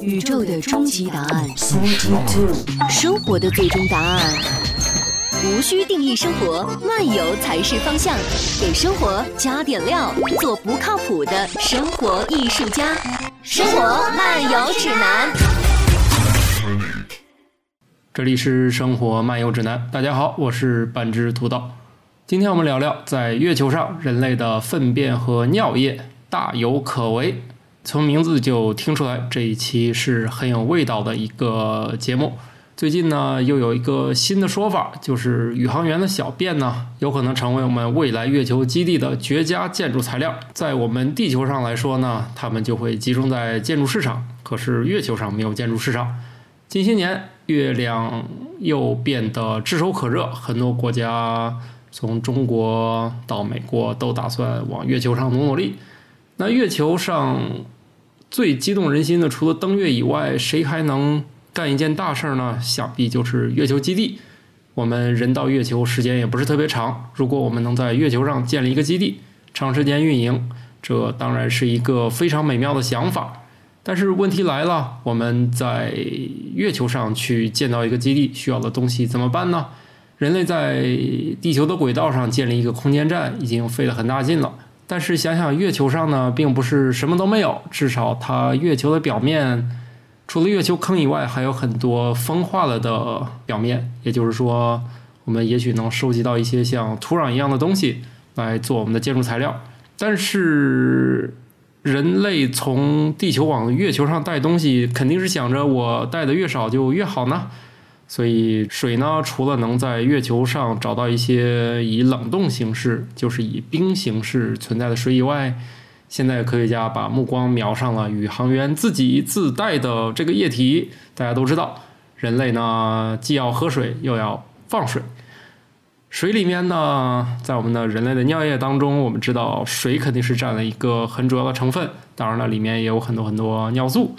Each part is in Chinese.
宇宙的终极答案，生活的最终答案。无需定义生活，漫游才是方向。给生活加点料，做不靠谱的生活艺术家。生活漫游指南。这里是生活漫游指南，大家好，我是半只土豆。今天我们聊聊在月球上人类的粪便和尿液大有可为。从名字就听出来，这一期是很有味道的一个节目。最近呢，又有一个新的说法，就是宇航员的小便呢，有可能成为我们未来月球基地的绝佳建筑材料。在我们地球上来说呢，它们就会集中在建筑市场，可是月球上没有建筑市场。近些年，月亮又变得炙手可热，很多国家从中国到美国都打算往月球上努努力。那月球上。最激动人心的，除了登月以外，谁还能干一件大事儿呢？想必就是月球基地。我们人到月球时间也不是特别长，如果我们能在月球上建立一个基地，长时间运营，这当然是一个非常美妙的想法。但是问题来了，我们在月球上去建造一个基地，需要的东西怎么办呢？人类在地球的轨道上建立一个空间站，已经费了很大劲了。但是想想月球上呢，并不是什么都没有，至少它月球的表面，除了月球坑以外，还有很多风化了的表面。也就是说，我们也许能收集到一些像土壤一样的东西来做我们的建筑材料。但是，人类从地球往月球上带东西，肯定是想着我带的越少就越好呢。所以水呢，除了能在月球上找到一些以冷冻形式，就是以冰形式存在的水以外，现在科学家把目光瞄上了宇航员自己自带的这个液体。大家都知道，人类呢既要喝水，又要放水。水里面呢，在我们的人类的尿液当中，我们知道水肯定是占了一个很主要的成分。当然了，里面也有很多很多尿素。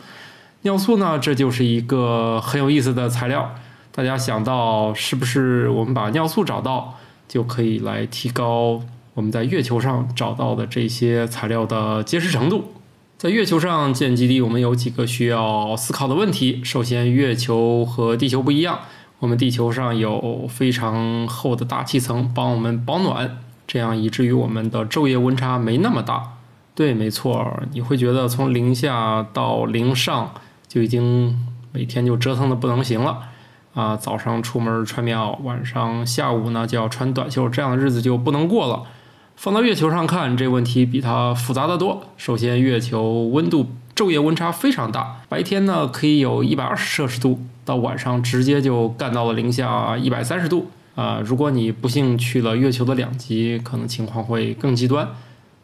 尿素呢，这就是一个很有意思的材料。大家想到是不是我们把尿素找到，就可以来提高我们在月球上找到的这些材料的结实程度？在月球上建基地，我们有几个需要思考的问题。首先，月球和地球不一样，我们地球上有非常厚的大气层帮我们保暖，这样以至于我们的昼夜温差没那么大。对，没错，你会觉得从零下到零上就已经每天就折腾的不能行了。啊，早上出门穿棉袄，晚上下午呢就要穿短袖，这样的日子就不能过了。放到月球上看，这问题比它复杂的多。首先，月球温度昼夜温差非常大，白天呢可以有一百二十摄氏度，到晚上直接就干到了零下一百三十度。啊，如果你不幸去了月球的两极，可能情况会更极端。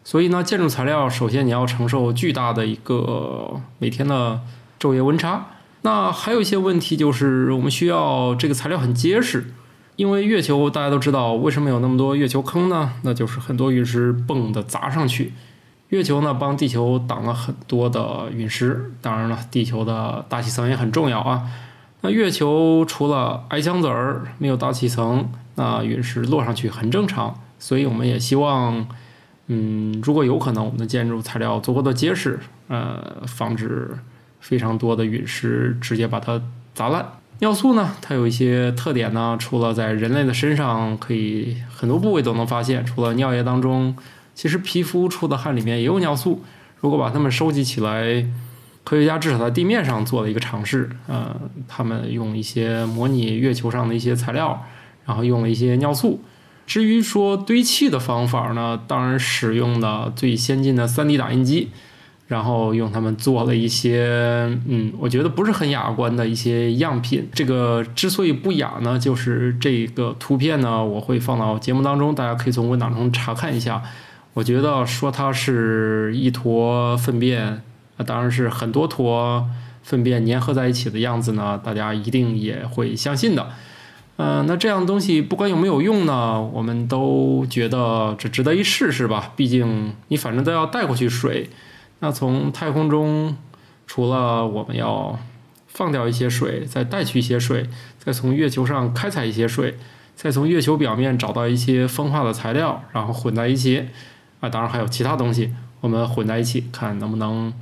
所以呢，建筑材料首先你要承受巨大的一个每天的昼夜温差。那还有一些问题，就是我们需要这个材料很结实，因为月球大家都知道，为什么有那么多月球坑呢？那就是很多陨石蹦的砸上去。月球呢帮地球挡了很多的陨石，当然了，地球的大气层也很重要啊。那月球除了矮箱子儿没有大气层，那陨石落上去很正常。所以我们也希望，嗯，如果有可能，我们的建筑材料足够的结实，呃，防止。非常多的陨石直接把它砸烂。尿素呢，它有一些特点呢，除了在人类的身上可以很多部位都能发现，除了尿液当中，其实皮肤出的汗里面也有尿素。如果把它们收集起来，科学家至少在地面上做了一个尝试，呃，他们用一些模拟月球上的一些材料，然后用了一些尿素。至于说堆砌的方法呢，当然使用的最先进的 3D 打印机。然后用它们做了一些，嗯，我觉得不是很雅观的一些样品。这个之所以不雅呢，就是这个图片呢，我会放到节目当中，大家可以从文档中查看一下。我觉得说它是一坨粪便，啊，当然是很多坨粪便粘合在一起的样子呢，大家一定也会相信的。嗯，那这样东西不管有没有用呢，我们都觉得这值得一试试吧。毕竟你反正都要带过去水。那从太空中，除了我们要放掉一些水，再带去一些水，再从月球上开采一些水，再从月球表面找到一些风化的材料，然后混在一起，啊，当然还有其他东西，我们混在一起看能不能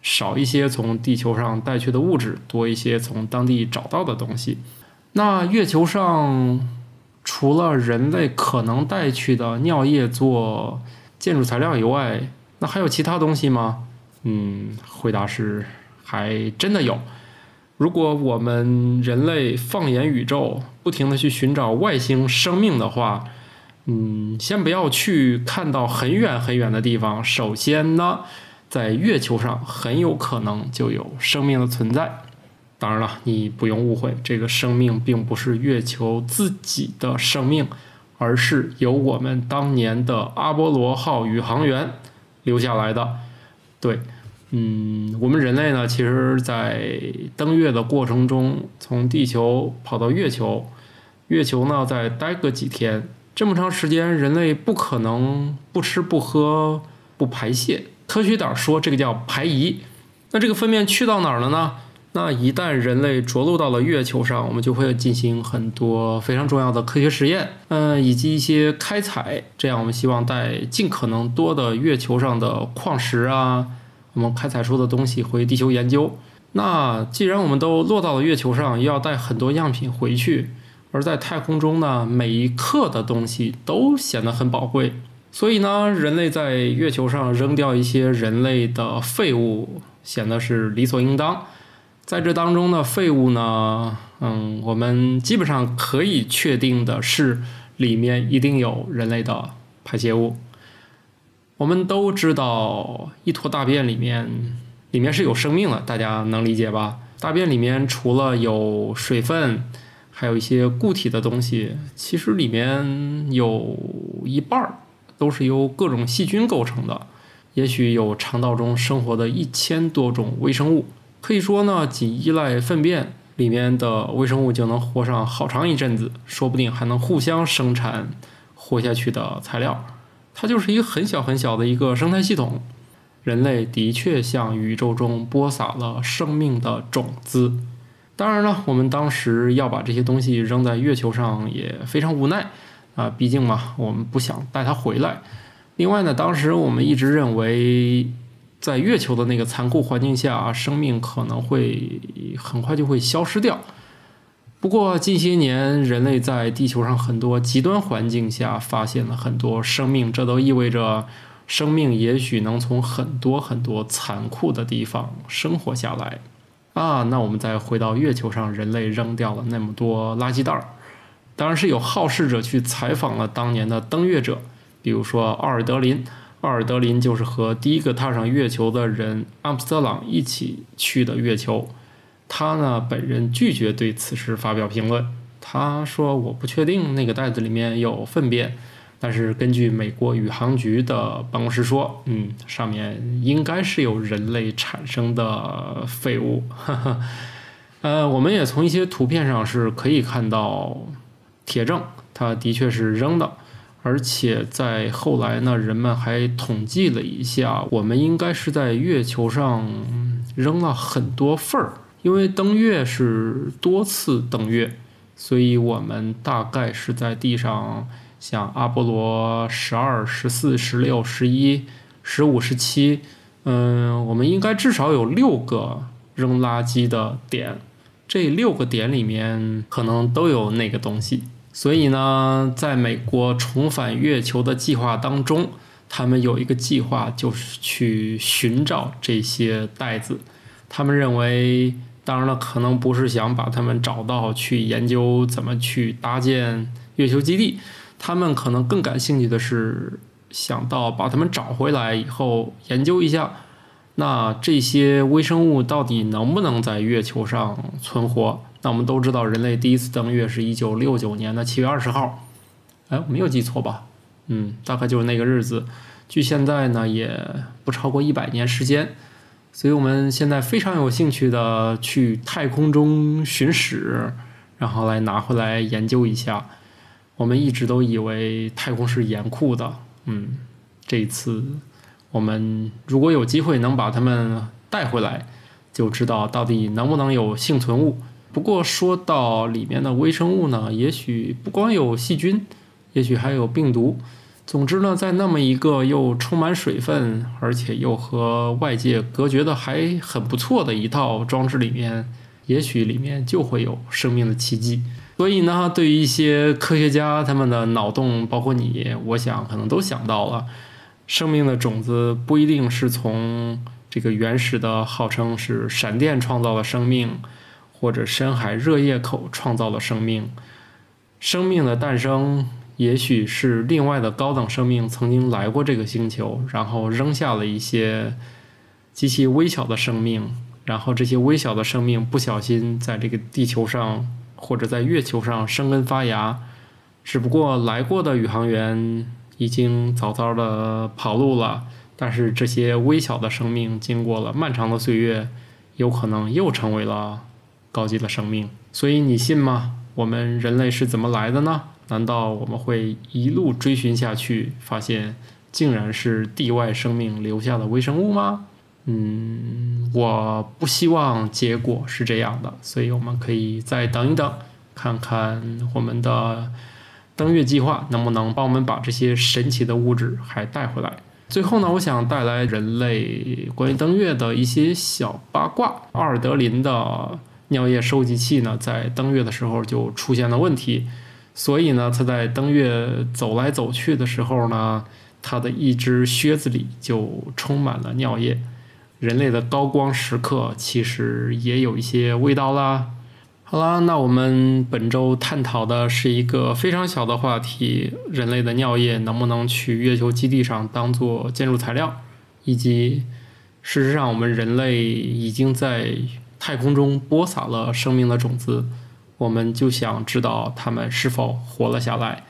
少一些从地球上带去的物质，多一些从当地找到的东西。那月球上除了人类可能带去的尿液做建筑材料以外，那还有其他东西吗？嗯，回答是还真的有。如果我们人类放眼宇宙，不停的去寻找外星生命的话，嗯，先不要去看到很远很远的地方。首先呢，在月球上很有可能就有生命的存在。当然了，你不用误会，这个生命并不是月球自己的生命，而是由我们当年的阿波罗号宇航员留下来的。对，嗯，我们人类呢，其实，在登月的过程中，从地球跑到月球，月球呢再待个几天，这么长时间，人类不可能不吃不喝不排泄，科学点说，这个叫排遗。那这个粪便去到哪儿了呢？那一旦人类着陆到了月球上，我们就会进行很多非常重要的科学实验，嗯，以及一些开采。这样，我们希望带尽可能多的月球上的矿石啊，我们开采出的东西回地球研究。那既然我们都落到了月球上，又要带很多样品回去，而在太空中呢，每一克的东西都显得很宝贵。所以呢，人类在月球上扔掉一些人类的废物，显得是理所应当。在这当中的废物呢，嗯，我们基本上可以确定的是，里面一定有人类的排泄物。我们都知道，一坨大便里面里面是有生命的，大家能理解吧？大便里面除了有水分，还有一些固体的东西，其实里面有一半儿都是由各种细菌构成的，也许有肠道中生活的一千多种微生物。可以说呢，仅依赖粪便里面的微生物就能活上好长一阵子，说不定还能互相生产活下去的材料。它就是一个很小很小的一个生态系统。人类的确向宇宙中播撒了生命的种子。当然了，我们当时要把这些东西扔在月球上也非常无奈啊，毕竟嘛，我们不想带它回来。另外呢，当时我们一直认为。在月球的那个残酷环境下，生命可能会很快就会消失掉。不过近些年，人类在地球上很多极端环境下发现了很多生命，这都意味着生命也许能从很多很多残酷的地方生活下来。啊，那我们再回到月球上，人类扔掉了那么多垃圾袋儿，当然是有好事者去采访了当年的登月者，比如说奥尔德林。奥尔德林就是和第一个踏上月球的人阿姆斯特朗一起去的月球。他呢，本人拒绝对此事发表评论。他说：“我不确定那个袋子里面有粪便，但是根据美国宇航局的办公室说，嗯，上面应该是有人类产生的废物。”呃，我们也从一些图片上是可以看到铁证，他的确是扔的。而且在后来呢，人们还统计了一下，我们应该是在月球上扔了很多份儿，因为登月是多次登月，所以我们大概是在地上，像阿波罗十二、十四、十六、十一、十五、十七，嗯，我们应该至少有六个扔垃圾的点，这六个点里面可能都有那个东西。所以呢，在美国重返月球的计划当中，他们有一个计划，就是去寻找这些袋子。他们认为，当然了，可能不是想把它们找到，去研究怎么去搭建月球基地。他们可能更感兴趣的是，想到把它们找回来以后，研究一下，那这些微生物到底能不能在月球上存活。那我们都知道，人类第一次登月是一九六九年的七月二十号，哎，我没有记错吧？嗯，大概就是那个日子。距现在呢，也不超过一百年时间。所以我们现在非常有兴趣的去太空中寻史，然后来拿回来研究一下。我们一直都以为太空是严酷的，嗯，这一次我们如果有机会能把它们带回来，就知道到底能不能有幸存物。不过说到里面的微生物呢，也许不光有细菌，也许还有病毒。总之呢，在那么一个又充满水分，而且又和外界隔绝的还很不错的一套装置里面，也许里面就会有生命的奇迹。所以呢，对于一些科学家，他们的脑洞，包括你，我想可能都想到了，生命的种子不一定是从这个原始的号称是闪电创造了生命，或者深海热液口创造了生命。生命的诞生，也许是另外的高等生命曾经来过这个星球，然后扔下了一些极其微小的生命，然后这些微小的生命不小心在这个地球上。或者在月球上生根发芽，只不过来过的宇航员已经早早的跑路了。但是这些微小的生命经过了漫长的岁月，有可能又成为了高级的生命。所以你信吗？我们人类是怎么来的呢？难道我们会一路追寻下去，发现竟然是地外生命留下的微生物吗？嗯，我不希望结果是这样的，所以我们可以再等一等，看看我们的登月计划能不能帮我们把这些神奇的物质还带回来。最后呢，我想带来人类关于登月的一些小八卦。奥尔德林的尿液收集器呢，在登月的时候就出现了问题，所以呢，他在登月走来走去的时候呢，他的一只靴子里就充满了尿液。人类的高光时刻其实也有一些味道啦。好啦，那我们本周探讨的是一个非常小的话题：人类的尿液能不能去月球基地上当做建筑材料？以及事实上，我们人类已经在太空中播撒了生命的种子，我们就想知道它们是否活了下来。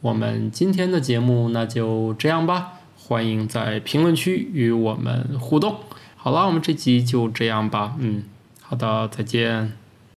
我们今天的节目那就这样吧，欢迎在评论区与我们互动。好了，我们这集就这样吧。嗯，好的，再见。